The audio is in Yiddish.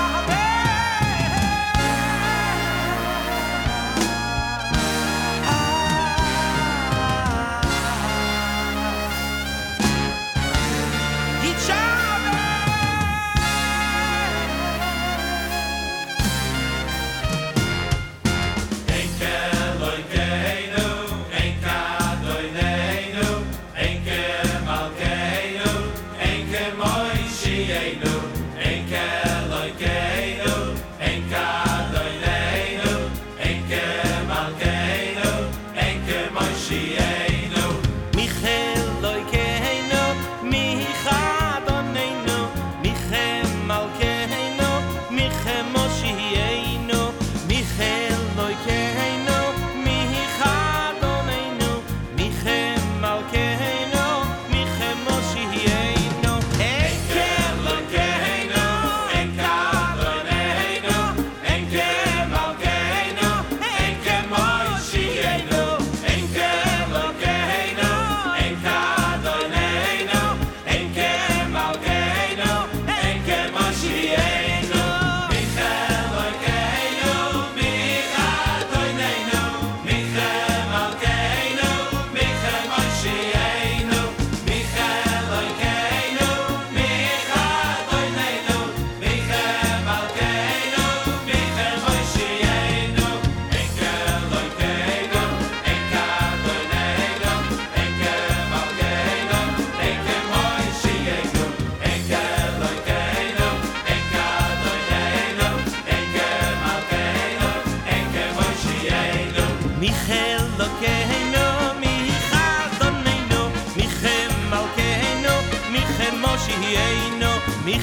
Parabéns! mi khel lokey no mi haz oney no mi